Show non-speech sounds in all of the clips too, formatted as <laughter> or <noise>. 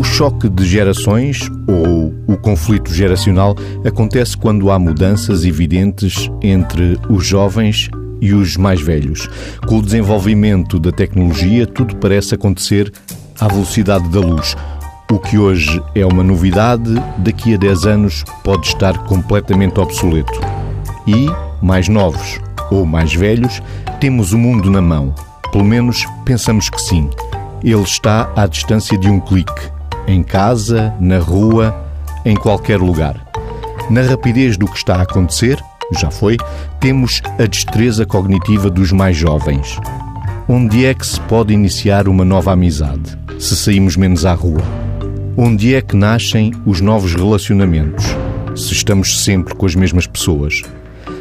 O choque de gerações ou o conflito geracional acontece quando há mudanças evidentes entre os jovens e os mais velhos. Com o desenvolvimento da tecnologia, tudo parece acontecer à velocidade da luz. O que hoje é uma novidade, daqui a 10 anos pode estar completamente obsoleto. E, mais novos ou mais velhos, temos o mundo na mão. Pelo menos pensamos que sim. Ele está à distância de um clique. Em casa, na rua, em qualquer lugar. Na rapidez do que está a acontecer, já foi, temos a destreza cognitiva dos mais jovens. Onde é que se pode iniciar uma nova amizade? Se saímos menos à rua. Onde é que nascem os novos relacionamentos? Se estamos sempre com as mesmas pessoas.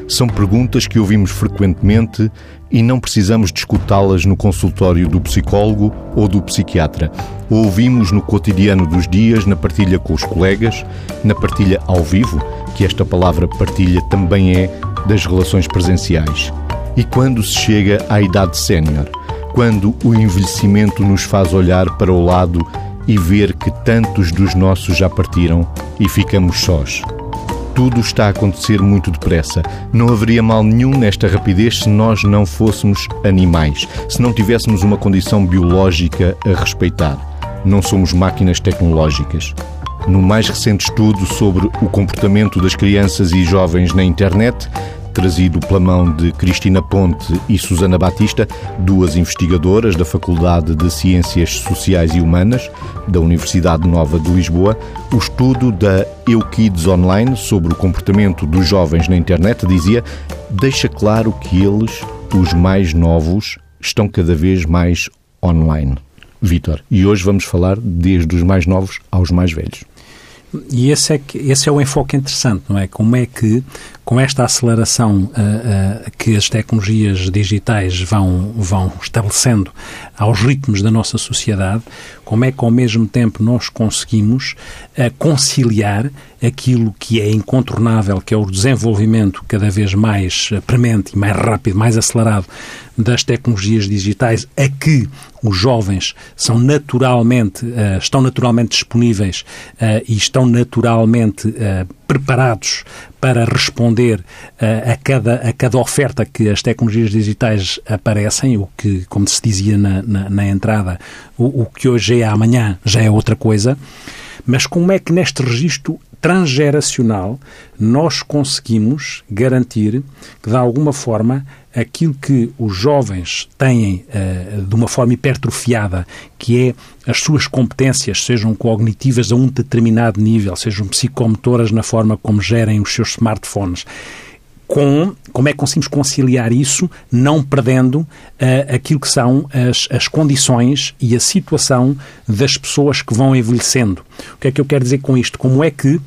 São perguntas que ouvimos frequentemente e não precisamos discutá-las no consultório do psicólogo ou do psiquiatra. Ouvimos no cotidiano dos dias, na partilha com os colegas, na partilha ao vivo, que esta palavra partilha também é das relações presenciais. E quando se chega à idade sénior, quando o envelhecimento nos faz olhar para o lado e ver que tantos dos nossos já partiram e ficamos sós. Tudo está a acontecer muito depressa. Não haveria mal nenhum nesta rapidez se nós não fôssemos animais, se não tivéssemos uma condição biológica a respeitar. Não somos máquinas tecnológicas. No mais recente estudo sobre o comportamento das crianças e jovens na internet, trazido pela mão de Cristina Ponte e Susana Batista, duas investigadoras da Faculdade de Ciências Sociais e Humanas da Universidade Nova de Lisboa, o estudo da EuKids Online sobre o comportamento dos jovens na internet dizia deixa claro que eles, os mais novos, estão cada vez mais online. Vítor, e hoje vamos falar desde os mais novos aos mais velhos. E esse é, que, esse é o enfoque interessante, não é? Como é que, com esta aceleração uh, uh, que as tecnologias digitais vão, vão estabelecendo aos ritmos da nossa sociedade, como é que ao mesmo tempo nós conseguimos uh, conciliar aquilo que é incontornável, que é o desenvolvimento cada vez mais premente e mais rápido, mais acelerado das tecnologias digitais, a que os jovens são naturalmente, uh, estão naturalmente disponíveis uh, e estão naturalmente preparados para responder a, cada, a cada oferta que as tecnologias digitais aparecem, o que, como se dizia na, na, na entrada, o, o que hoje é amanhã já é outra coisa. Mas como é que neste registro transgeracional nós conseguimos garantir que, de alguma forma, aquilo que os jovens têm uh, de uma forma hipertrofiada, que é as suas competências, sejam cognitivas a um determinado nível, sejam psicomotoras na forma como gerem os seus smartphones, com como é que conseguimos conciliar isso, não perdendo uh, aquilo que são as, as condições e a situação das pessoas que vão envelhecendo. O que é que eu quero dizer com isto? Como é que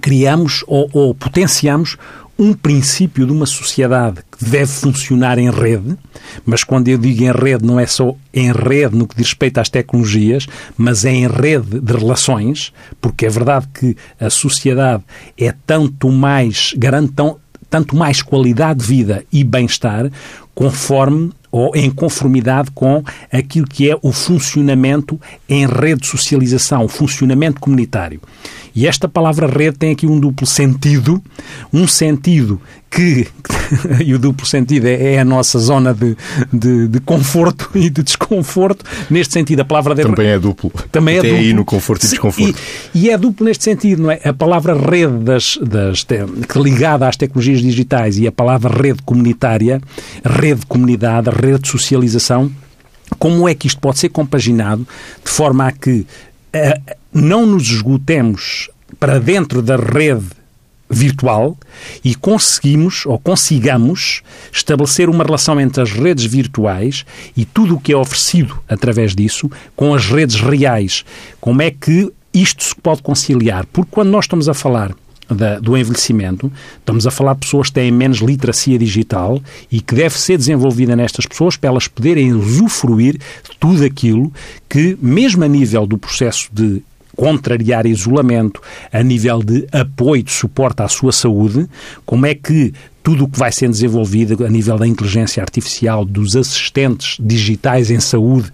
criamos ou, ou potenciamos um princípio de uma sociedade que deve funcionar em rede, mas quando eu digo em rede, não é só em rede no que diz respeito às tecnologias, mas é em rede de relações, porque é verdade que a sociedade é tanto mais, garante tão, tanto mais qualidade de vida e bem-estar, conforme ou em conformidade com aquilo que é o funcionamento em rede de socialização, o funcionamento comunitário. E esta palavra rede tem aqui um duplo sentido, um sentido que, <laughs> e o duplo sentido é, é a nossa zona de, de, de, conforto <laughs> e de desconforto, neste sentido a palavra rede... Também é duplo. Também é Até duplo. aí no conforto e desconforto. E, e, é duplo neste sentido, não é? A palavra rede das, das, ligada às tecnologias digitais e a palavra rede comunitária, rede de comunidade, rede de socialização, como é que isto pode ser compaginado de forma a que uh, não nos esgotemos para dentro da rede virtual e conseguimos ou consigamos estabelecer uma relação entre as redes virtuais e tudo o que é oferecido através disso com as redes reais. Como é que isto se pode conciliar? Porque quando nós estamos a falar da, do envelhecimento, estamos a falar de pessoas que têm menos literacia digital e que deve ser desenvolvida nestas pessoas para elas poderem usufruir de tudo aquilo que, mesmo a nível do processo de contrariar isolamento, a nível de apoio, de suporte à sua saúde, como é que tudo o que vai sendo desenvolvido a nível da inteligência artificial, dos assistentes digitais em saúde,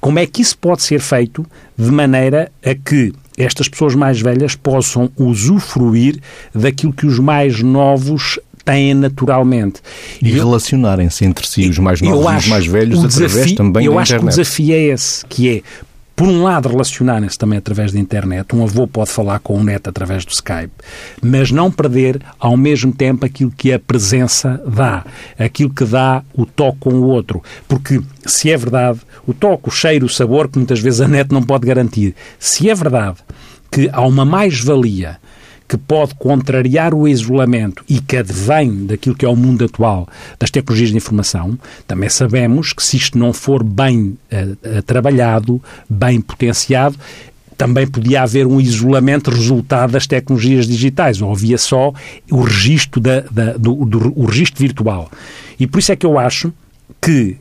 como é que isso pode ser feito de maneira a que estas pessoas mais velhas possam usufruir daquilo que os mais novos têm naturalmente. E, relacionarem-se entre si, os mais novos e os mais velhos, desafio, através também eu da internet. Eu acho que o desafio é esse, que é por um lado, relacionarem-se também através da internet. Um avô pode falar com o neto através do Skype, mas não perder ao mesmo tempo aquilo que a presença dá, aquilo que dá o toque com o outro. Porque, se é verdade, o toque, o cheiro, o sabor, que muitas vezes a net não pode garantir, se é verdade que há uma mais-valia que pode contrariar o isolamento e que advém daquilo que é o mundo atual das tecnologias de informação, também sabemos que se isto não for bem uh, trabalhado, bem potenciado, também podia haver um isolamento resultado das tecnologias digitais, ou havia só o registro, da, da do, do, o registro virtual. E por isso é que eu acho que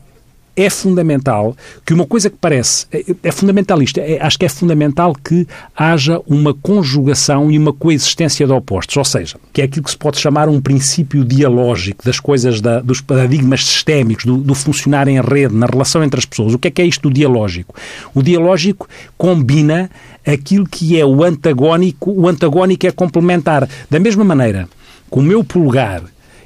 é fundamental que uma coisa que parece é, é fundamentalista, é, acho que é fundamental que haja uma conjugação e uma coexistência de opostos, ou seja, que é aquilo que se pode chamar um princípio dialógico das coisas, da, dos paradigmas sistémicos, do, do, funcionar em rede, na relação entre as pessoas. O que é que é isto do dialógico? O dialógico combina aquilo que é o antagónico, o antagónico é complementar. Da mesma maneira que o meu polegar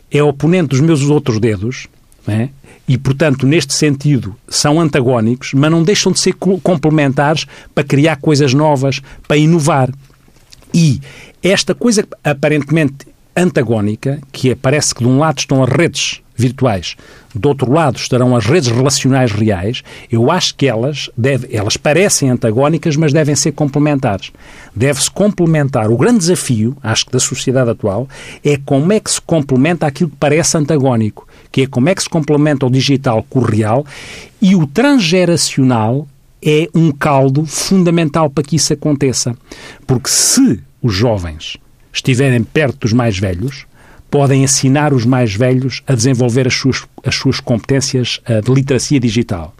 é oponente dos meus outros dedos, é? E, portanto, neste sentido, são antagónicos, mas não deixam de ser complementares para criar coisas novas, para inovar. E esta coisa aparentemente antagónica, que é, parece que de um lado estão as redes virtuais, do outro lado estarão as redes relacionais reais, eu acho que elas, deve, elas parecem antagónicas, mas devem ser complementares. Deve-se complementar. O grande desafio, acho que da sociedade atual, é como é que se complementa aquilo que parece antagónico que é como é que se complementa o digital com o real, e o transgeracional é um caldo fundamental para que isso aconteça. Porque se os jovens estiverem perto dos mais velhos, podem ensinar os mais velhos a desenvolver as suas, as suas competências eh, de literacia digital.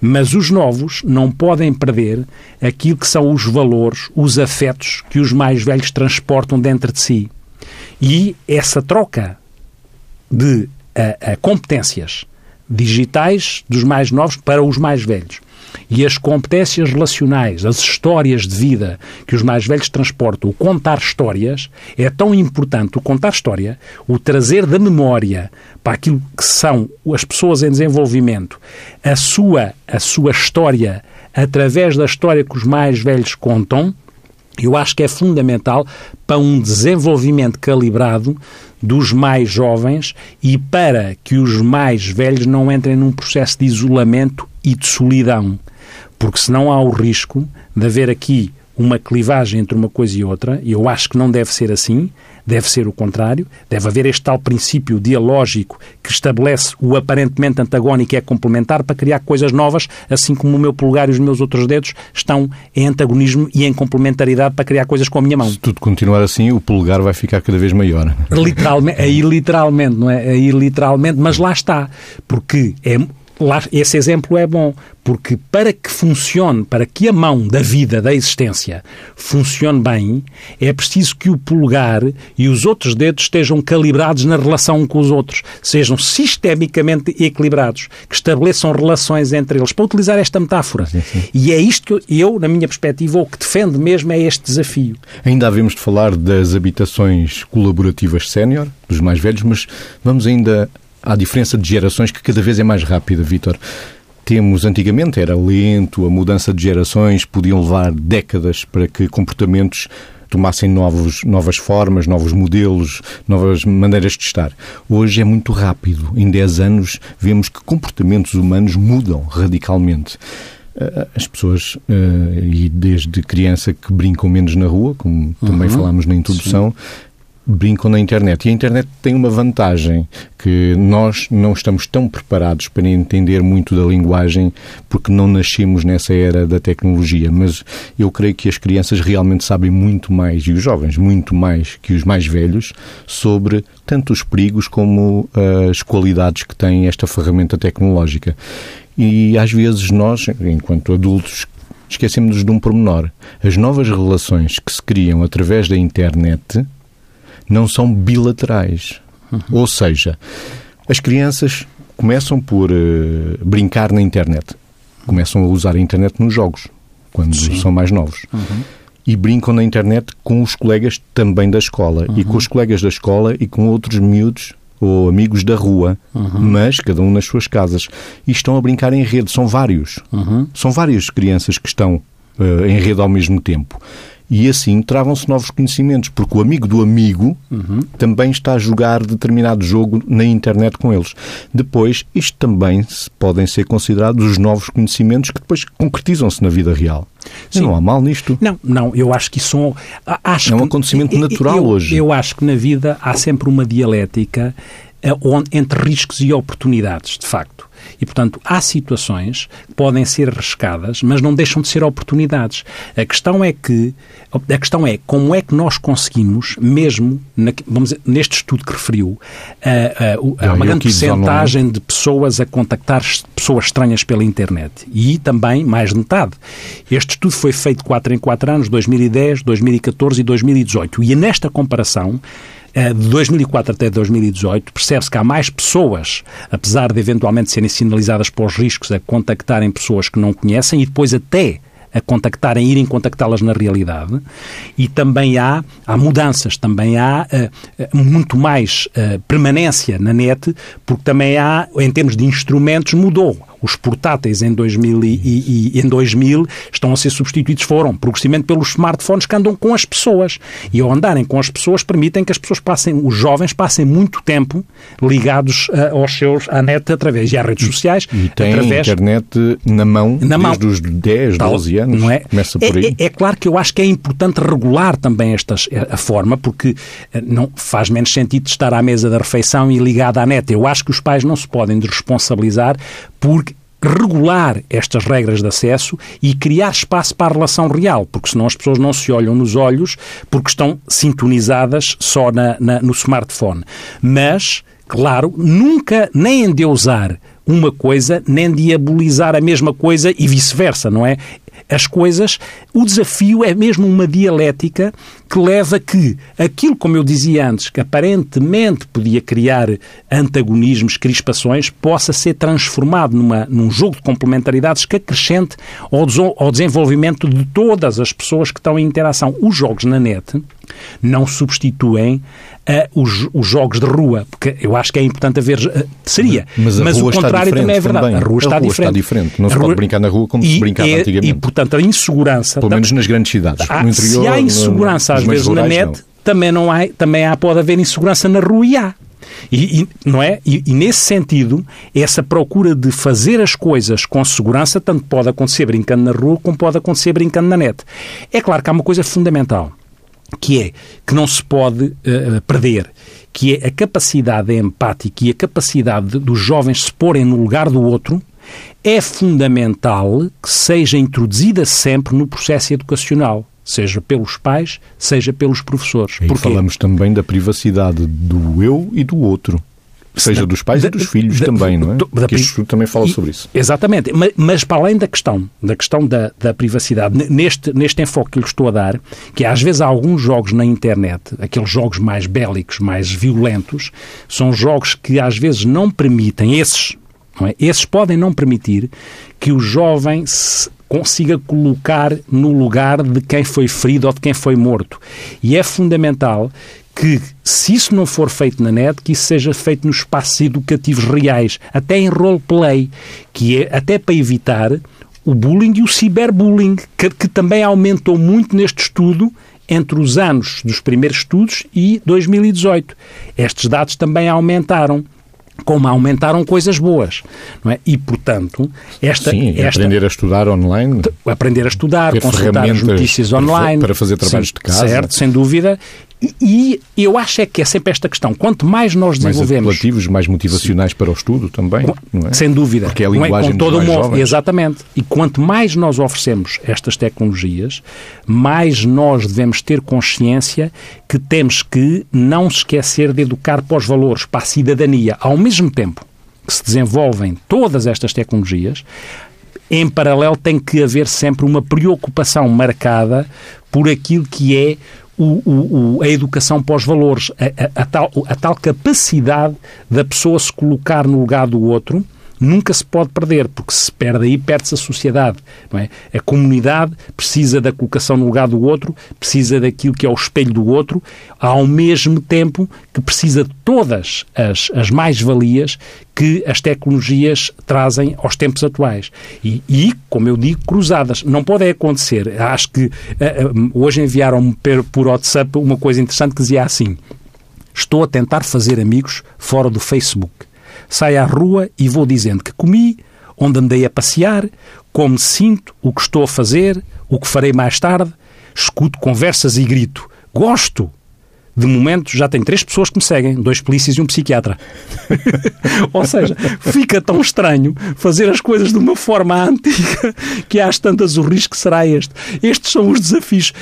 Mas os novos não podem perder aquilo que são os valores, os afetos que os mais velhos transportam dentro de si. E essa troca de a, a competências digitais dos mais novos para os mais velhos. E as competências relacionais, as histórias de vida que os mais velhos transportam, o contar histórias, é tão importante o contar história, o trazer da memória para aquilo que são as pessoas em desenvolvimento, a sua, a sua história através da história que os mais velhos contam, eu acho que é fundamental para um desenvolvimento calibrado dos mais jovens e para que os mais velhos não entrem num processo de isolamento e de solidão. Porque senão há o risco de haver aqui uma clivagem entre uma coisa e outra, e eu acho que não deve ser assim, deve ser o contrário, deve haver este tal princípio dialógico que estabelece o aparentemente antagónico e é complementar para criar coisas novas, assim como o meu polegar e os meus outros dedos estão em antagonismo e em complementaridade para criar coisas com a minha mão. Se tudo continuar assim, o polegar vai ficar cada vez maior. Literalmente, aí literalmente, não é? Aí literalmente, mas lá está, porque é lá, esse exemplo é bom, porque para que funcione, para que a mão da vida, da existência, funcione bem, é preciso que o polegar e os outros dedos estejam calibrados na relação com os outros, sejam sistemicamente equilibrados, que estabeleçam relações entre eles, para utilizar esta metáfora. Sim, sim. E é isto que eu, na minha perspectiva, o que defendo mesmo é este desafio. Ainda havemos de falar das habitações colaborativas sénior, dos mais velhos, mas vamos ainda há diferença de gerações que cada vez é mais rápida, Vítor. Temos, antigamente era lento, a mudança de gerações podiam levar décadas para que comportamentos tomassem novos, novas formas, novos modelos, novas maneiras de estar. Hoje é muito rápido. Em 10 anos vemos que comportamentos humanos mudam radicalmente. Eh, as pessoas, eh, e desde criança que brincam menos na rua, como também uhum. falámos na introdução, Sim brincam na internet. E a internet tem uma vantagem que nós não estamos tão preparados para entender muito da linguagem porque não nascemos nessa era da tecnologia. Mas eu creio que as crianças realmente sabem muito mais, e os jovens muito mais que os mais velhos, sobre tanto os perigos como uh, as qualidades que tem esta ferramenta tecnológica. E às vezes nós, enquanto adultos, esquecemos de um pormenor. As novas relações que se criam através da internet não são bilaterais. Uhum. Ou seja, as crianças começam por uh, brincar na internet. Começam a usar a internet nos jogos, quando Sim. são mais novos. Uhum. E brincam na internet com os colegas também da escola. Uhum. E com os colegas da escola e com outros miúdos ou amigos da rua, uhum. mas cada um nas suas casas. E estão a brincar em rede. São vários. Uhum. São várias crianças que estão uh, em rede ao mesmo tempo. E assim travam-se novos conhecimentos, porque o amigo do amigo uhum. também está a jogar determinado jogo na internet com eles. Depois, isto também podem ser considerados os novos conhecimentos que depois concretizam-se na vida real. Sim. Não há mal nisto. Não, não, eu acho que isso acho é um acontecimento que, natural eu, hoje. Eu acho que na vida há sempre uma dialética eh, entre riscos e oportunidades, de facto. E, portanto, há situações que podem ser arriscadas, mas não deixam de ser oportunidades. A questão é que a questão é como é que nós conseguimos, mesmo na, vamos dizer, neste estudo que referiu, há uma grande porcentagem de pessoas a contactar pessoas estranhas pela internet e também mais de metade. Este estudo foi feito 4 em 4 anos, 2010, 2014 e 2018. E nesta comparação, de 2004 até 2018, percebe-se que há mais pessoas, apesar de eventualmente serem sinalizadas para os riscos, a contactarem pessoas que não conhecem e depois até a contactarem, irem contactá-las na realidade. E também há, há mudanças, também há uh, muito mais uh, permanência na net, porque também há, em termos de instrumentos, mudou. Os portáteis em 2000, e, e, em 2000 estão a ser substituídos, foram progressivamente pelos smartphones que andam com as pessoas. E ao andarem com as pessoas, permitem que as pessoas passem, os jovens passem muito tempo ligados uh, aos seus, à net através, e às redes sociais. E tem através, a internet na mão na desde mão. os 10, 12 anos. Não é? Começa por é, aí. É, é, claro que eu acho que é importante regular também estas, a forma, porque eh, não faz menos sentido estar à mesa da refeição e ligado à net. Eu acho que os pais não se podem responsabilizar por regular estas regras de acesso e criar espaço para a relação real, porque senão as pessoas não se olham nos olhos porque estão sintonizadas só na, na, no smartphone. Mas, claro, nunca nem endeusar uma coisa, nem diabolizar a mesma coisa e vice-versa, não é? As coisas, o desafio é mesmo uma dialética que leva que aquilo, como eu dizia antes, que aparentemente podia criar antagonismos, crispações, possa ser transformado numa, num jogo de complementaridades que acrescente ao, ao desenvolvimento de todas as pessoas que estão em interação. Os jogos na net não substituem uh, os, os, jogos de rua, porque eu acho que é importante haver. Uh, seria. Mas, mas o contrário também é verdade. Também. A rua, está, rua diferente. está diferente. Não a se rua... pode brincar na rua como e se brincava é, antigamente. E, portanto, a insegurança. Pelo menos nas grandes cidades. Há, no interior, se há insegurança, no, às vezes, rurais, na net, não. também, não há, também há, pode haver insegurança na rua e há. E, e, não é? E, e, nesse sentido, essa procura de fazer as coisas com segurança tanto pode acontecer brincando na rua como pode acontecer brincando na net. É claro que há uma coisa fundamental que é que não se pode uh, perder, que é a capacidade empática e a capacidade dos jovens se porem no lugar do outro, é fundamental que seja introduzida sempre no processo educacional seja pelos pais, seja pelos professores. E falamos também da privacidade do eu e do outro. Seja dos pais da, e dos filhos da, também, não é? Da, Porque isto também fala e, sobre isso. Exatamente. Mas, mas, para além da questão, da questão da, da privacidade, neste, neste enfoque que lhe estou a dar, que às vezes há alguns jogos na internet, aqueles jogos mais bélicos, mais violentos, são jogos que às vezes não permitem, esses, não é? esses podem não permitir que o jovem se consiga colocar no lugar de quem foi ferido ou de quem foi morto. E é fundamental que, se isso não for feito na net, que isso seja feito nos espaços educativos reais, até em roleplay, que é até para evitar o bullying e o ciberbullying, que, que também aumentou muito neste estudo entre os anos dos primeiros estudos e 2018. Estes dados também aumentaram como aumentaram coisas boas, não é? E, portanto, esta... Sim, esta, aprender a estudar online. Aprender a estudar, consultar as notícias online. Para fazer trabalhos sim, de casa. Certo, sem dúvida. E, eu acho é que é sempre esta questão. Quanto mais nós desenvolvemos... Mais apelativos, mais motivacionais para o estudo também, é? Sem dúvida. Porque é a linguagem é? Com todo o modo, Exatamente. E quanto mais nós oferecemos estas tecnologias, mais nós devemos ter consciência que temos que não se esquecer de educar para os valores, para a cidadania. Ao mesmo tempo que se desenvolvem todas estas tecnologias, em paralelo tem que haver sempre uma preocupação marcada por aquilo que é o, o, a educação pós-valores, a, a, a, tal, a tal capacidade da pessoa se colocar no lugar do outro nunca se pode perder, porque se perde aí, perde-se a sociedade. Não é? A comunidade precisa da colocação no lugar do outro, precisa daquilo que é o espelho do outro, ao mesmo tempo que precisa de todas as, as mais-valias que as tecnologias trazem aos tempos atuais. E, e, como eu digo, cruzadas. Não pode acontecer. Acho que uh, hoje enviaram-me por WhatsApp uma coisa interessante que dizia assim: Estou a tentar fazer amigos fora do Facebook saio à rua e vou dizendo que comi, onde andei a passear, como sinto, o que estou a fazer, o que farei mais tarde, escuto conversas e grito: Gosto! De momento já tenho três pessoas que me seguem, dois polícias e um psiquiatra. <laughs> Ou seja, fica tão estranho fazer as coisas de uma forma antiga que às tantas o risco será este. Estes são os desafios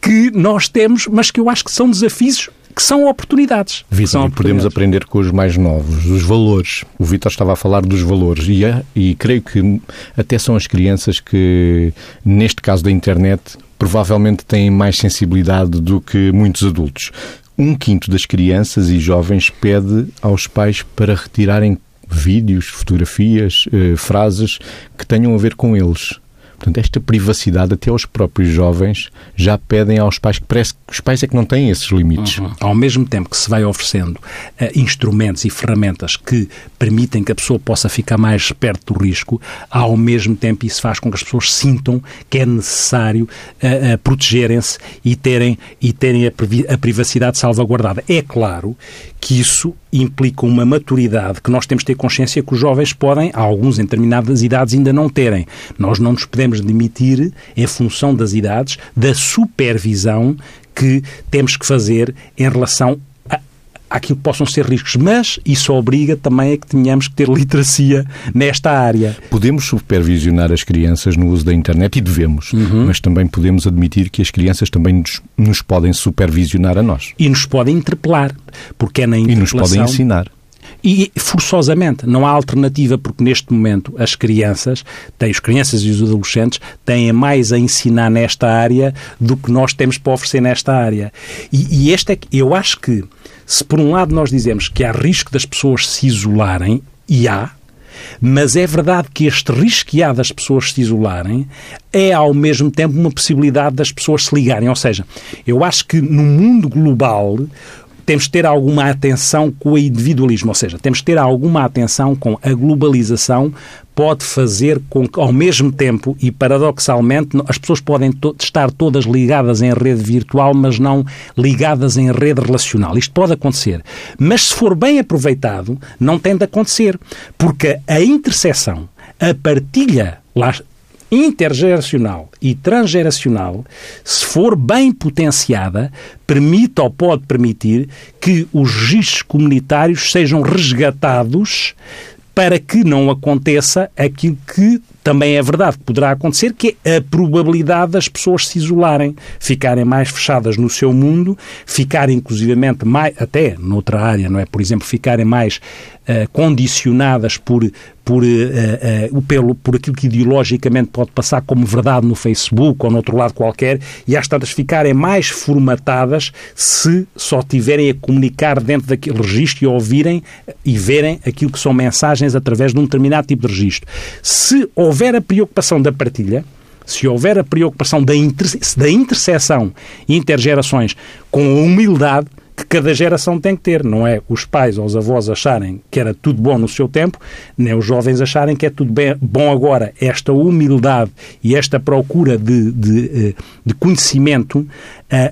que nós temos, mas que eu acho que são desafios que são oportunidades. Vitor, podemos aprender com os mais novos, os valores. O Vitor estava a falar dos valores e, é, e creio que até são as crianças que, neste caso da internet, provavelmente têm mais sensibilidade do que muitos adultos. Um quinto das crianças e jovens pede aos pais para retirarem vídeos, fotografias, eh, frases que tenham a ver com eles. Portanto, esta privacidade, até aos próprios jovens, já pedem aos pais, que parece que os pais é que não têm esses limites. Uhum. Ao mesmo tempo que se vai oferecendo uh, instrumentos e ferramentas que permitem que a pessoa possa ficar mais perto do risco, ao mesmo tempo isso faz com que as pessoas sintam que é necessário uh, uh, protegerem-se e terem, e terem a, a privacidade salvaguardada. É claro que isso implica uma maturidade que nós temos de ter consciência que os jovens podem, alguns em determinadas idades, ainda não terem. Nós não nos podemos demitir, em função das idades, da supervisão que temos que fazer em relação àquilo que possam ser riscos, mas isso obriga também a que tenhamos que ter literacia nesta área. Podemos supervisionar as crianças no uso da internet e devemos, uhum. mas também podemos admitir que as crianças também nos, nos, podem supervisionar a nós. E nos podem interpelar, porque é na interpelação... E nos podem ensinar. E forçosamente, não há alternativa, porque neste momento as crianças, têm, as crianças e os adolescentes, têm mais a ensinar nesta área do que nós temos para oferecer nesta área. E, e este é que, eu acho que se por um lado nós dizemos que há risco das pessoas se isolarem, e há, mas é verdade que este risco que há das pessoas se isolarem é ao mesmo tempo uma possibilidade das pessoas se ligarem. Ou seja, eu acho que no mundo global temos de ter alguma atenção com o individualismo, ou seja, temos de ter alguma atenção com a globalização pode fazer com que, ao mesmo tempo e paradoxalmente, as pessoas podem to estar todas ligadas em rede virtual, mas não ligadas em rede relacional. Isto pode acontecer. Mas se for bem aproveitado, não tem de acontecer. Porque a interseção, a partilha, lá, intergeracional e transgeracional, se for bem potenciada, permite ou pode permitir que os registros comunitários sejam resgatados para que não aconteça aquilo que também é verdade que poderá acontecer, que é a probabilidade das pessoas se isolarem, ficarem mais fechadas no seu mundo, ficarem inclusivamente mais, até noutra área, não é? Por exemplo, ficarem mais uh, condicionadas por, por, uh, uh, pelo, por aquilo que ideologicamente pode passar como verdade no Facebook ou no outro lado qualquer, e às tantas ficarem mais formatadas se só tiverem a comunicar dentro daquele registro e ouvirem e verem aquilo que são mensagens através de um determinado tipo de registro. Se houver a preocupação da partilha, se houver a preocupação da, inter, da interseção intergerações com a humildade que cada geração tem que ter. Não é os pais ou os avós acharem que era tudo bom no seu tempo, nem os jovens acharem que é tudo bem, bom agora. Esta humildade e esta procura de, de, eh, de conhecimento uh,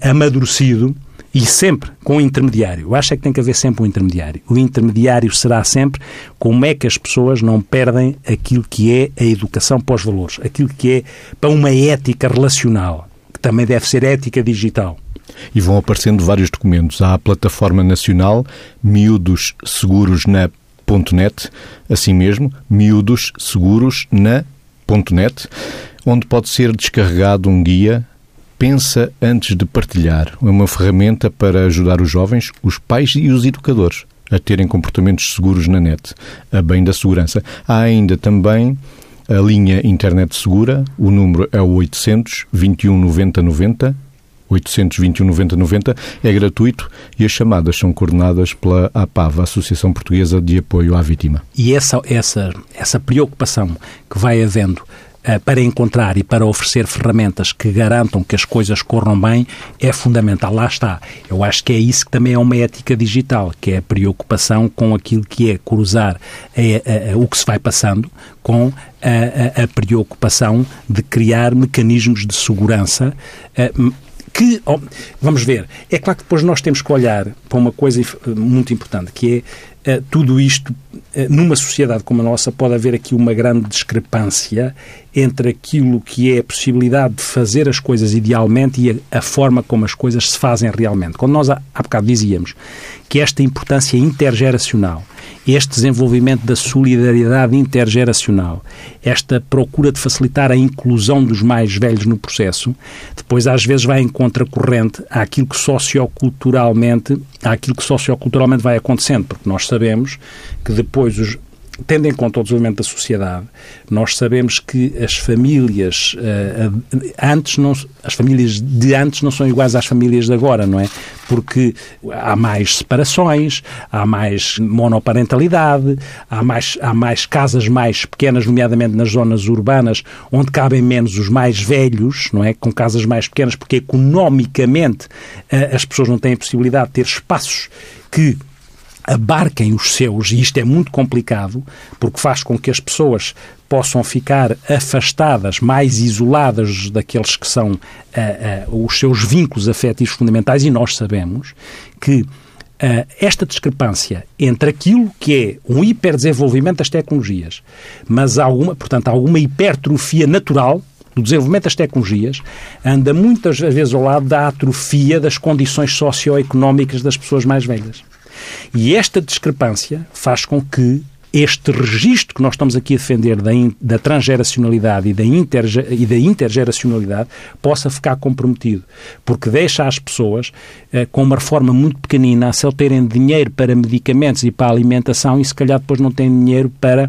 amadurecido e sempre com intermediário. Eu acho é que tem que haver sempre um intermediário. O intermediário será sempre como é que as pessoas não perdem aquilo que é a educação pós-valores, aquilo que é para uma ética relacional, também deve ser ética digital. E vão aparecendo vários documentos. Há a plataforma nacional Miúdos Seguros na .net, assim mesmo, Miúdos Seguros na .net, onde pode ser descarregado um guia pensa antes de partilhar. É uma ferramenta para ajudar os jovens, os pais e os educadores a terem comportamentos seguros na net, a bem da segurança. Há ainda também a linha Internet Segura, o número é o 800 21 90 90, 821 90 90, é gratuito e as chamadas são coordenadas pela APAV, Associação Portuguesa de Apoio à Vítima. E essa, essa, essa preocupação que vai havendo para encontrar e para oferecer ferramentas que garantam que as coisas corram bem é fundamental. Lá está. Eu acho que é isso que também é uma ética digital, que é a preocupação com aquilo que é cruzar é, é, o que se vai passando com a, a, a, preocupação de criar mecanismos de segurança. É, que, vamos ver, é claro que depois nós temos que olhar para uma coisa muito importante, que é tudo isto, uh, numa sociedade como a nossa, pode haver aqui uma grande discrepância entre aquilo que é a possibilidade de fazer as coisas idealmente e a, a forma como as coisas se fazem realmente. Quando nós há, há bocado dizíamos que esta importância intergeracional, este desenvolvimento da solidariedade intergeracional, esta procura de facilitar a inclusão dos mais velhos no processo, depois às vezes vai em contracorrente àquilo que socioculturalmente, àquilo que socioculturalmente vai acontecendo, porque nós sabemos que depois os, tendo em conta o desenvolvimento da sociedade, nós sabemos que as famílias uh, antes não, as famílias de antes não são iguais às famílias de agora, não é? Porque há mais separações, há mais monoparentalidade, há mais, há mais casas mais pequenas, nomeadamente nas zonas urbanas, onde cabem menos os mais velhos, não é? Com casas mais pequenas, porque economicamente uh, as pessoas não têm a possibilidade de ter espaços que abarquem os seus, e isto é muito complicado, porque faz com que as pessoas possam ficar afastadas, mais isoladas daqueles que são uh, uh, os seus vínculos afetivos fundamentais, e nós sabemos que Uh, esta discrepância entre aquilo que é um hiperdesenvolvimento das tecnologias, mas alguma, portanto, alguma hipertrofia natural do desenvolvimento das tecnologias, anda muitas vezes ao lado da atrofia das condições socioeconómicas das pessoas mais velhas. E esta discrepância faz com que este registro que nós estamos aqui a defender da, in, da transgeracionalidade e da, interge, e da intergeracionalidade possa ficar comprometido, porque deixa as pessoas eh, com uma reforma muito pequenina, se terem dinheiro para medicamentos e para alimentação e se calhar depois não têm dinheiro para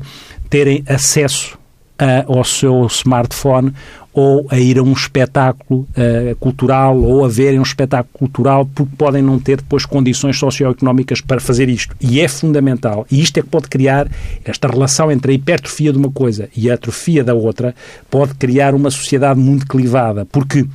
terem acesso a, ao seu smartphone ou a ir a um espetáculo uh, cultural ou a verem um espetáculo cultural porque podem não ter depois condições socioeconómicas para fazer isto. E é fundamental. E isto é que pode criar esta relação entre a hipertrofia de uma coisa e a atrofia da outra, pode criar uma sociedade muito clivada. Porque,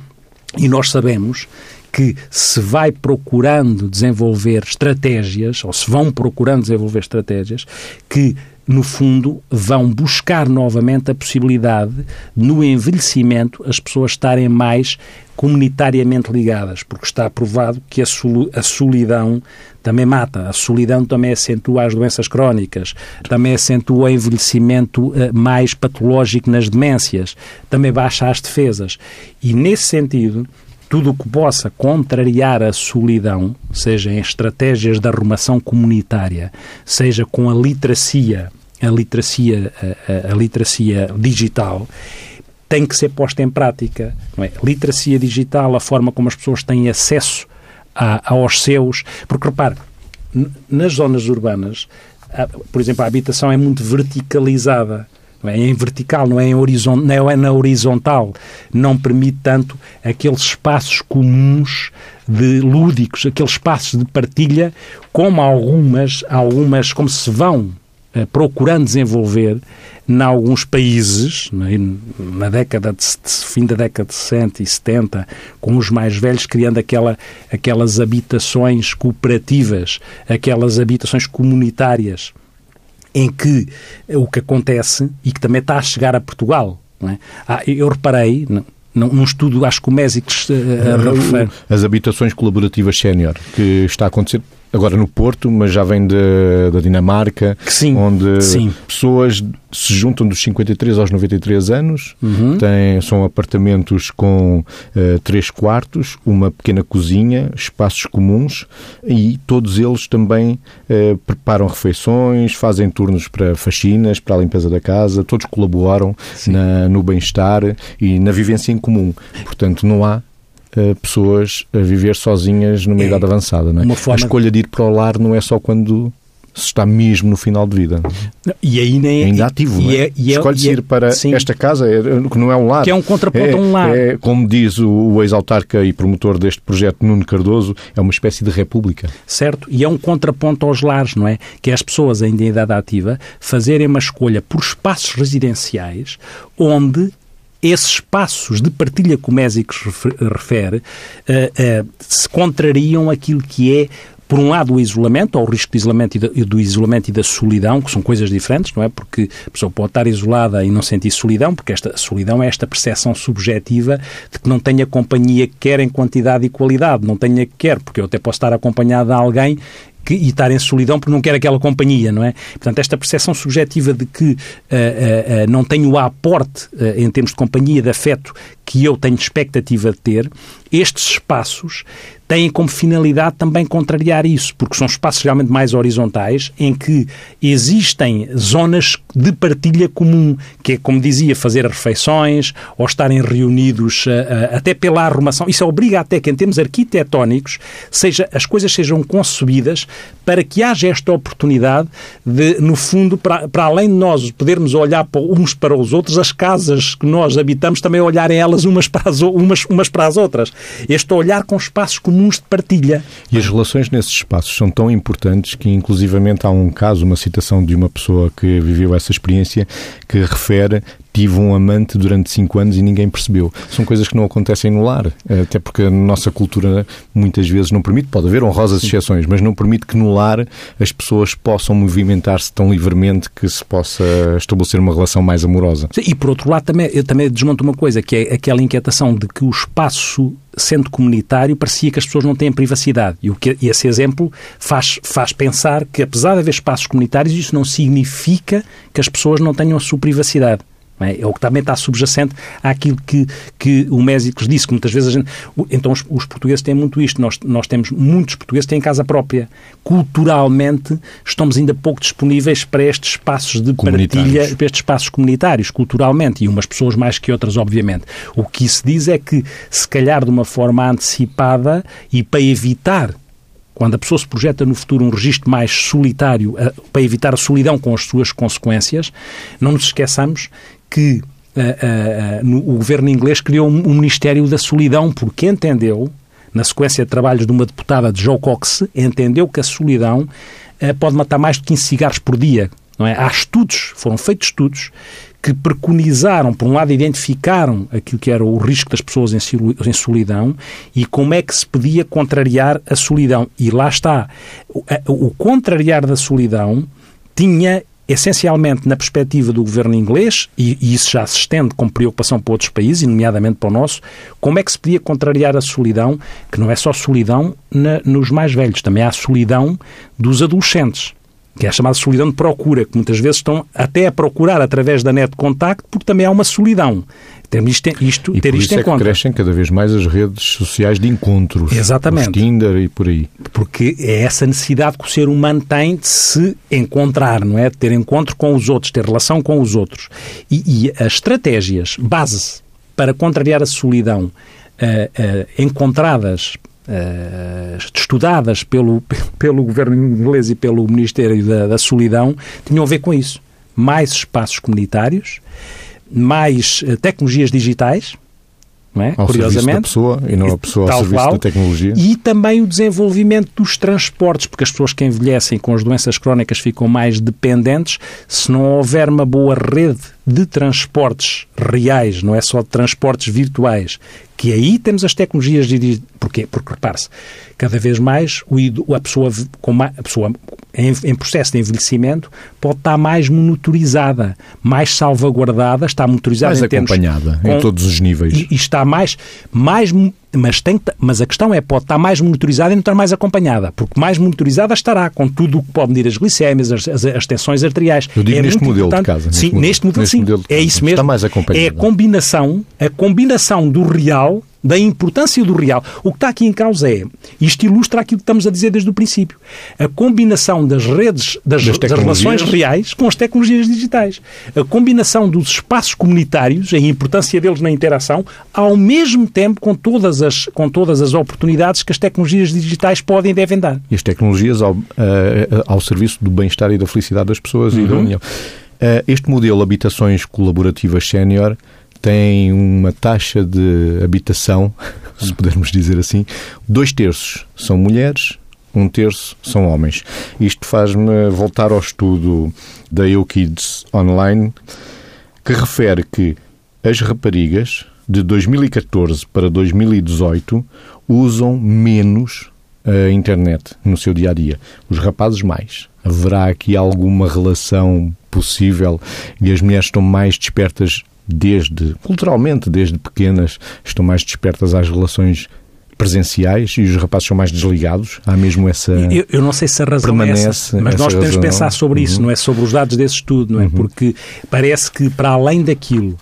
e nós sabemos que se vai procurando desenvolver estratégias, ou se vão procurando desenvolver estratégias, que no fundo, vão buscar novamente a possibilidade, no envelhecimento, as pessoas estarem mais comunitariamente ligadas, porque está provado que a, solidão também mata, a solidão também acentua as doenças crónicas, também acentua o envelhecimento eh, mais patológico nas demências, também baixa as defesas. E, nesse sentido, tudo o que possa contrariar a solidão, seja em estratégias de arrumação comunitária, seja com a literacia, a literacia, a, a, a literacia digital, tem que ser posta em prática. Não é? Literacia digital, a forma como as pessoas têm acesso a, aos seus. Porque, repare, nas zonas urbanas, por exemplo, a habitação é muito verticalizada. Não é? é em vertical, não é, em horizont, não é na horizontal. Não permite tanto aqueles espaços comuns de lúdicos, aqueles espaços de partilha, como algumas, algumas como se vão eh, procurando desenvolver em alguns países, é? na década de, fim da década de 60 e 70, com os mais velhos criando aquela, aquelas habitações cooperativas, aquelas habitações comunitárias, em que o que acontece, e que também está a chegar a Portugal, é? ah, eu reparei, num estudo, acho que o Mésicos uh, refere. As habitações colaborativas sénior, que está a acontecer agora no Porto, mas já vem de, da Dinamarca, sim, onde sim. pessoas se juntam dos 53 aos 93 anos, uhum. têm, são apartamentos com uh, três quartos, uma pequena cozinha, espaços comuns e todos eles também uh, preparam refeições, fazem turnos para faxinas, para a limpeza da casa, todos colaboram na, no bem-estar e na vivência em comum. Portanto, não há pessoas a viver sozinhas numa é idade avançada. Não é? A escolha de ir para o lar não é só quando se está mesmo no final de vida. E aí nem ainda ativo, e, é? é, e é, Escolhe-se é, ir para sim. esta casa, é, que não é um lar. Que é um contraponto é, a um lar. É, como diz o, o ex-autarca e promotor deste projeto, Nuno Cardoso, é uma espécie de república. Certo, e é um contraponto aos lares, não é? Que é as pessoas ainda em idade ativa fazerem uma escolha por espaços residenciais onde esses espaços de partilha que o Mésico refere uh, uh, se contrariam aquilo que é por um lado, o isolamento, ou o risco de isolamento e do isolamento e da solidão, que são coisas diferentes, não é? Porque a pessoa pode estar isolada e não sentir solidão, porque esta solidão é esta percepção subjetiva de que não tenha companhia quer em quantidade e qualidade, não tenha quer, porque eu até posso estar acompanhado de alguém que, e estar em solidão porque não quer aquela companhia, não é? Portanto, esta percepção subjetiva de que uh, uh, não tenho o aporte em termos de companhia, de afeto, que eu tenho expectativa de ter, estes espaços têm como finalidade também contrariar isso, porque são espaços realmente mais horizontais, em que existem zonas de partilha comum, que é, como dizia, fazer refeições ou estarem reunidos uh, uh, até pela arrumação. Isso obriga até que, em termos arquitetónicos, seja, as coisas sejam concebidas para que haja esta oportunidade de, no fundo, para, para além de nós podermos olhar uns para os outros, as casas que nós habitamos também olharem elas umas para as, umas, umas para as outras. Este olhar com espaços comuns de partilha. E as relações nesses espaços são tão importantes que, inclusivamente, há um caso, uma citação de uma pessoa que viveu essa experiência, que refere tive um amante durante cinco anos e ninguém percebeu. São coisas que não acontecem no lar, até porque a nossa cultura muitas vezes não permite, pode haver honrosas exceções, mas não permite que no lar as pessoas possam movimentar-se tão livremente que se possa estabelecer uma relação mais amorosa. E por outro lado, também, eu também desmonto uma coisa, que é aquela inquietação de que o espaço sendo comunitário, parecia que as pessoas não têm privacidade. E, o que, e esse exemplo faz, faz pensar que, apesar de haver espaços comunitários, isso não significa que as pessoas não tenham a sua privacidade. É? é? o que também está subjacente àquilo que, que o Mésicles disse, que muitas vezes a gente... Então os, os, portugueses têm muito isto. Nós, nós temos muitos portugueses que têm casa própria. Culturalmente estamos ainda pouco disponíveis para estes espaços de partilha, para estes espaços comunitários, culturalmente, e umas pessoas mais que outras, obviamente. O que se diz é que, se calhar de uma forma antecipada e para evitar quando a pessoa se projeta no futuro um registro mais solitário para evitar a solidão com as suas consequências, não nos esqueçamos que uh, uh, no, o governo inglês criou um, um, Ministério da Solidão porque entendeu, na sequência de trabalhos de uma deputada de Joe Cox, entendeu que a solidão uh, pode matar mais de 15 cigarros por dia. Não é? Há estudos, foram feitos estudos que preconizaram, por um lado, identificaram aquilo que era o risco das pessoas em solidão e como é que se podia contrariar a solidão. E lá está. O contrariar da solidão tinha essencialmente na perspectiva do governo inglês, e, e, isso já se estende com preocupação para outros países, nomeadamente para o nosso, como é que se podia contrariar a solidão, que não é só solidão na, nos mais velhos, também há solidão dos adolescentes que é a chamada solidão de procura, que muitas vezes estão até a procurar através da net de contacto, porque também há uma solidão. Ter isto, isto, e ter por isto isso em é conta. que crescem cada vez mais as redes sociais de encontros. Exatamente. Os Tinder e por aí. Porque é essa necessidade que o ser humano tem de se encontrar, não é? De ter encontro com os outros, ter relação com os outros. E, e as estratégias base para contrariar a solidão uh, uh, encontradas Uh, estudadas pelo, <laughs> pelo governo inglês e pelo Ministério da, da, Solidão tinham a ver com isso. Mais espaços comunitários, mais uh, tecnologias digitais, é? Ao curiosamente. pessoa e não a pessoa ao serviço qual, da tecnologia. E também o desenvolvimento dos transportes, porque as pessoas que envelhecem com as doenças crónicas ficam mais dependentes. Se não houver uma boa rede de transportes reais, não é só de transportes virtuais, que aí temos as tecnologias de... Porquê? Porque, repare-se, cada vez mais a pessoa, com a pessoa em, em, processo de envelhecimento pode estar mais monitorizada, mais salvaguardada, está monitorizada mais em termos, acompanhada com, em todos os níveis. E, e está mais, mais mas, tem, mas a questão é, pode estar mais monitorizada e não estar mais acompanhada, porque mais monitorizada estará com tudo o que pode medir as glicémias, as, as, as tensões arteriais. Eu digo é neste modelo de casa. Sim, modelo, neste modelo, neste sim. Modelo é isso mesmo. Está mais acompanhada. É a combinação, a combinação do real da importância do real. O que está aqui em causa é, isto ilustra aquilo que estamos a dizer desde o princípio, a combinação das redes, das, das, das relações reais com as tecnologias digitais. A combinação dos espaços comunitários, a importância deles na interação, ao mesmo tempo com todas as, com todas as oportunidades que as tecnologias digitais podem e devem dar. E as tecnologias ao, uh, ao serviço do bem-estar e da felicidade das pessoas uhum. e da uhum. união. Uh, este modelo Habitações Colaborativas Sénior tem uma taxa de habitação, <laughs> se pudermos dizer assim, dois terços são mulheres, um terço são homens. Isto faz-me voltar ao estudo da EUKids Online, que refere que as raparigas de 2014 para 2018 usam menos a internet no seu dia a dia. Os rapazes mais. Haverá aqui alguma relação possível e as mulheres estão mais despertas desde, culturalmente, desde pequenas, estão mais despertas às relações presenciais e os rapazes são mais desligados? Há mesmo essa. Eu, eu não sei se a razão permanece é essa, mas essa nós podemos pensar sobre uhum. isso, não é? Sobre os dados desse estudo, não é? Uhum. Porque parece que, para além daquilo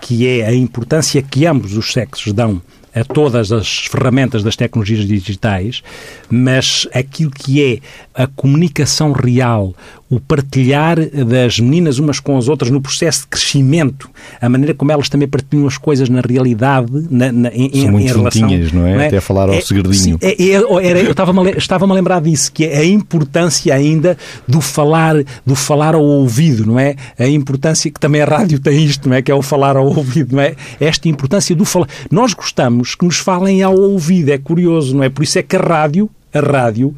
que é a importância que ambos os sexos dão a todas as ferramentas das tecnologias digitais, mas aquilo que é a comunicação real, o partilhar das meninas umas com as outras no processo de crescimento, a maneira como elas também partilham as coisas na realidade, na, na, em, São muito em relação, não é? não é? Até falar ao é, segredinho. Sim, é, é, era, eu estava-me a, estava a lembrar disso, que é a importância ainda do falar, do falar ao ouvido, não é? A importância que também a rádio tem isto, não é? Que é o falar ao ouvido, não é? Esta importância do falar. Nós gostamos que nos falem ao ouvido, é curioso, não é? Por isso é que a rádio a rádio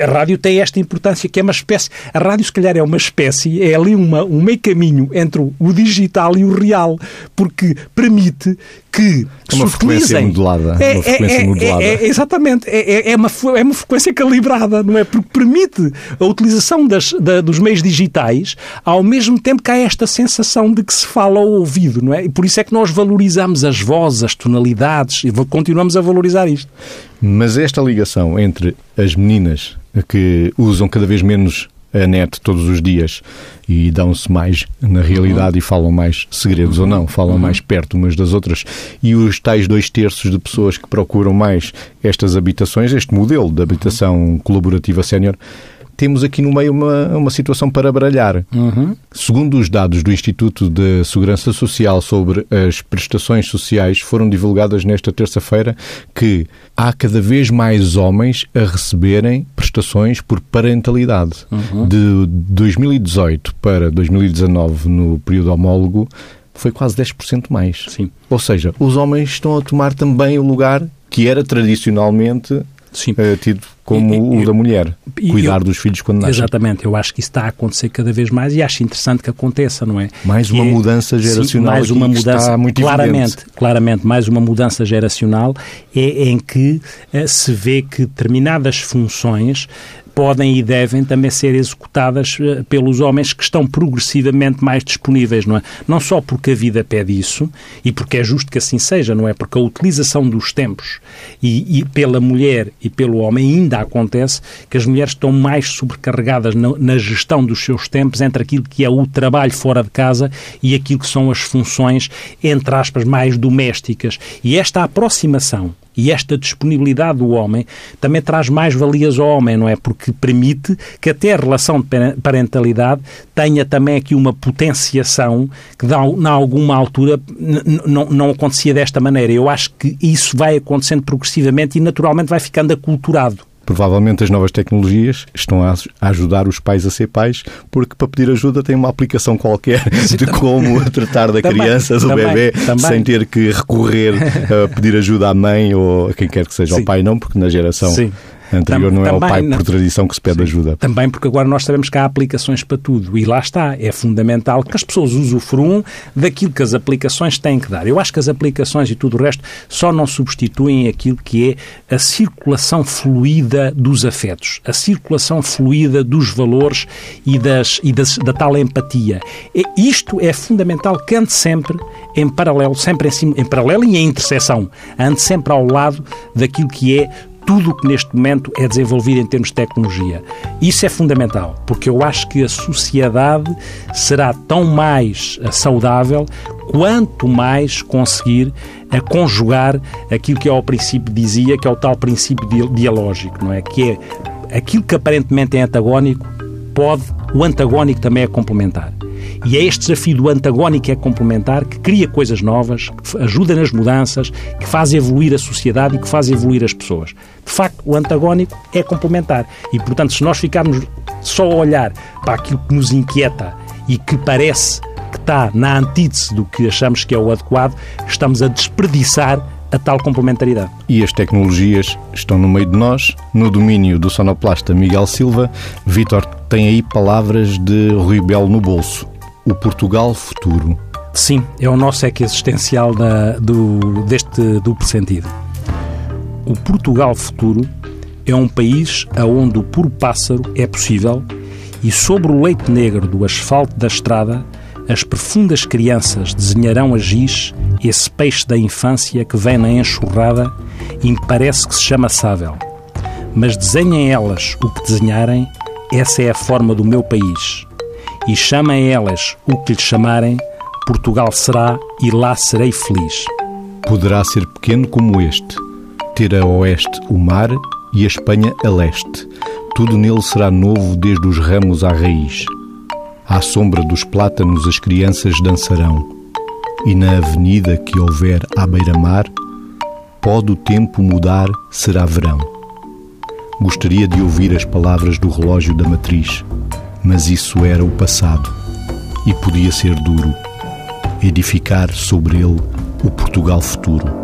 a rádio tem esta importância, que é uma espécie. A rádio, se calhar, é uma espécie, é ali uma, um meio caminho entre o digital e o real, porque permite que é uma frequência modulada. É, uma frequência é, modulada. É, é, exatamente. É, é, uma, é uma frequência calibrada, não é? Porque permite a utilização das, da, dos meios digitais ao mesmo tempo que há esta sensação de que se fala ao ouvido, não é? E por isso é que nós valorizamos as vozes, as tonalidades e continuamos a valorizar isto. Mas esta ligação entre as meninas que usam cada vez menos a net todos os dias e dão-se mais na realidade uhum. e falam mais segredos uhum. ou não, falam uhum. mais perto umas das outras. E os tais dois terços de pessoas que procuram mais estas habitações, este modelo de habitação colaborativa sénior, temos aqui no meio uma, uma situação para baralhar. Uhum. Segundo os dados do Instituto de Segurança Social sobre as prestações sociais, foram divulgadas nesta terça-feira que há cada vez mais homens a receberem prestações por parentalidade. Uhum. De 2018 para 2019, no período homólogo, foi quase 10% mais. Sim. Ou seja, os homens estão a tomar também o lugar que era tradicionalmente. Uh, tido como e, o da mulher, cuidar eu, dos filhos quando nascem. Exatamente, eu acho que isso está a acontecer cada vez mais e acho interessante que aconteça, não é? Mais uma é, mudança geracional. Sim, mais uma mudança, claramente, evidente. claramente, mais uma mudança geracional é em que uh, se vê que determinadas funções podem e devem também ser executadas eh, pelos homens que estão progressivamente mais disponíveis, não é? Não só porque a vida pede isso e porque é justo que assim seja, não é? Porque a utilização dos tempos e, e pela mulher e pelo homem ainda acontece que as mulheres estão mais sobrecarregadas na, na gestão dos seus tempos entre aquilo que é o trabalho fora de casa e aquilo que são as funções, entre aspas, mais domésticas. E esta aproximação e esta disponibilidade do homem também traz mais valias ao homem, não é? Porque permite que até a relação de parentalidade tenha também aqui uma potenciação que, em alguma altura, não acontecia desta maneira. Eu acho que isso vai acontecendo progressivamente e, naturalmente, vai ficando aculturado. Provavelmente as novas tecnologias estão a ajudar os pais a ser pais, porque para pedir ajuda tem uma aplicação qualquer <laughs> de como tratar da também, criança, do também, bebê, também. sem ter que recorrer <laughs> a pedir ajuda à mãe ou a quem quer que seja, Sim. ao pai não, porque na geração Sim anterior não é o pai por tradição que se pede Sim. ajuda. Também porque agora nós sabemos que há aplicações para tudo e lá está, é fundamental que as pessoas usufruam daquilo que as aplicações têm que dar. Eu acho que as aplicações e tudo o resto só não substituem aquilo que é a circulação fluida dos afetos, a circulação fluida dos valores e, das, e das, da tal empatia. E isto é fundamental que ande sempre em paralelo, sempre em, cima, em paralelo e em interseção, ande sempre ao lado daquilo que é tudo o que neste momento é desenvolvido em termos de tecnologia. Isso é fundamental, porque eu acho que a sociedade será tão mais saudável quanto mais conseguir a conjugar aquilo que ao princípio dizia, que é o tal princípio dialógico, não é? Que é aquilo que aparentemente é antagónico, pode, o antagónico também é complementar. E é este desafio do antagónico é complementar que cria coisas novas, que ajuda nas mudanças, que faz evoluir a sociedade e que faz evoluir as pessoas. De facto, o antagónico é complementar. E, portanto, se nós ficarmos só a olhar para aquilo que nos inquieta e que parece que está na antítese do que achamos que é o adequado, estamos a desperdiçar a tal complementaridade. E as tecnologias estão no meio de nós, no domínio do sonoplasta Miguel Silva. Vítor tem aí palavras de Rui Belo no bolso. O Portugal futuro. Sim, é o nosso eco existencial da, do, deste duplo sentido. O Portugal futuro é um país onde o puro pássaro é possível e sobre o leite negro do asfalto da estrada as profundas crianças desenharão a giz esse peixe da infância que vem na enxurrada e me parece que se chama sável. Mas desenhem elas o que desenharem, essa é a forma do meu país. E chamem elas o que lhe chamarem, Portugal será e lá serei feliz. Poderá ser pequeno como este, ter a oeste o mar e a Espanha a leste. Tudo nele será novo desde os ramos à raiz. À sombra dos plátanos as crianças dançarão, e na avenida que houver à beira-mar, pode o tempo mudar, será verão. Gostaria de ouvir as palavras do relógio da matriz, mas isso era o passado e podia ser duro edificar sobre ele o Portugal futuro.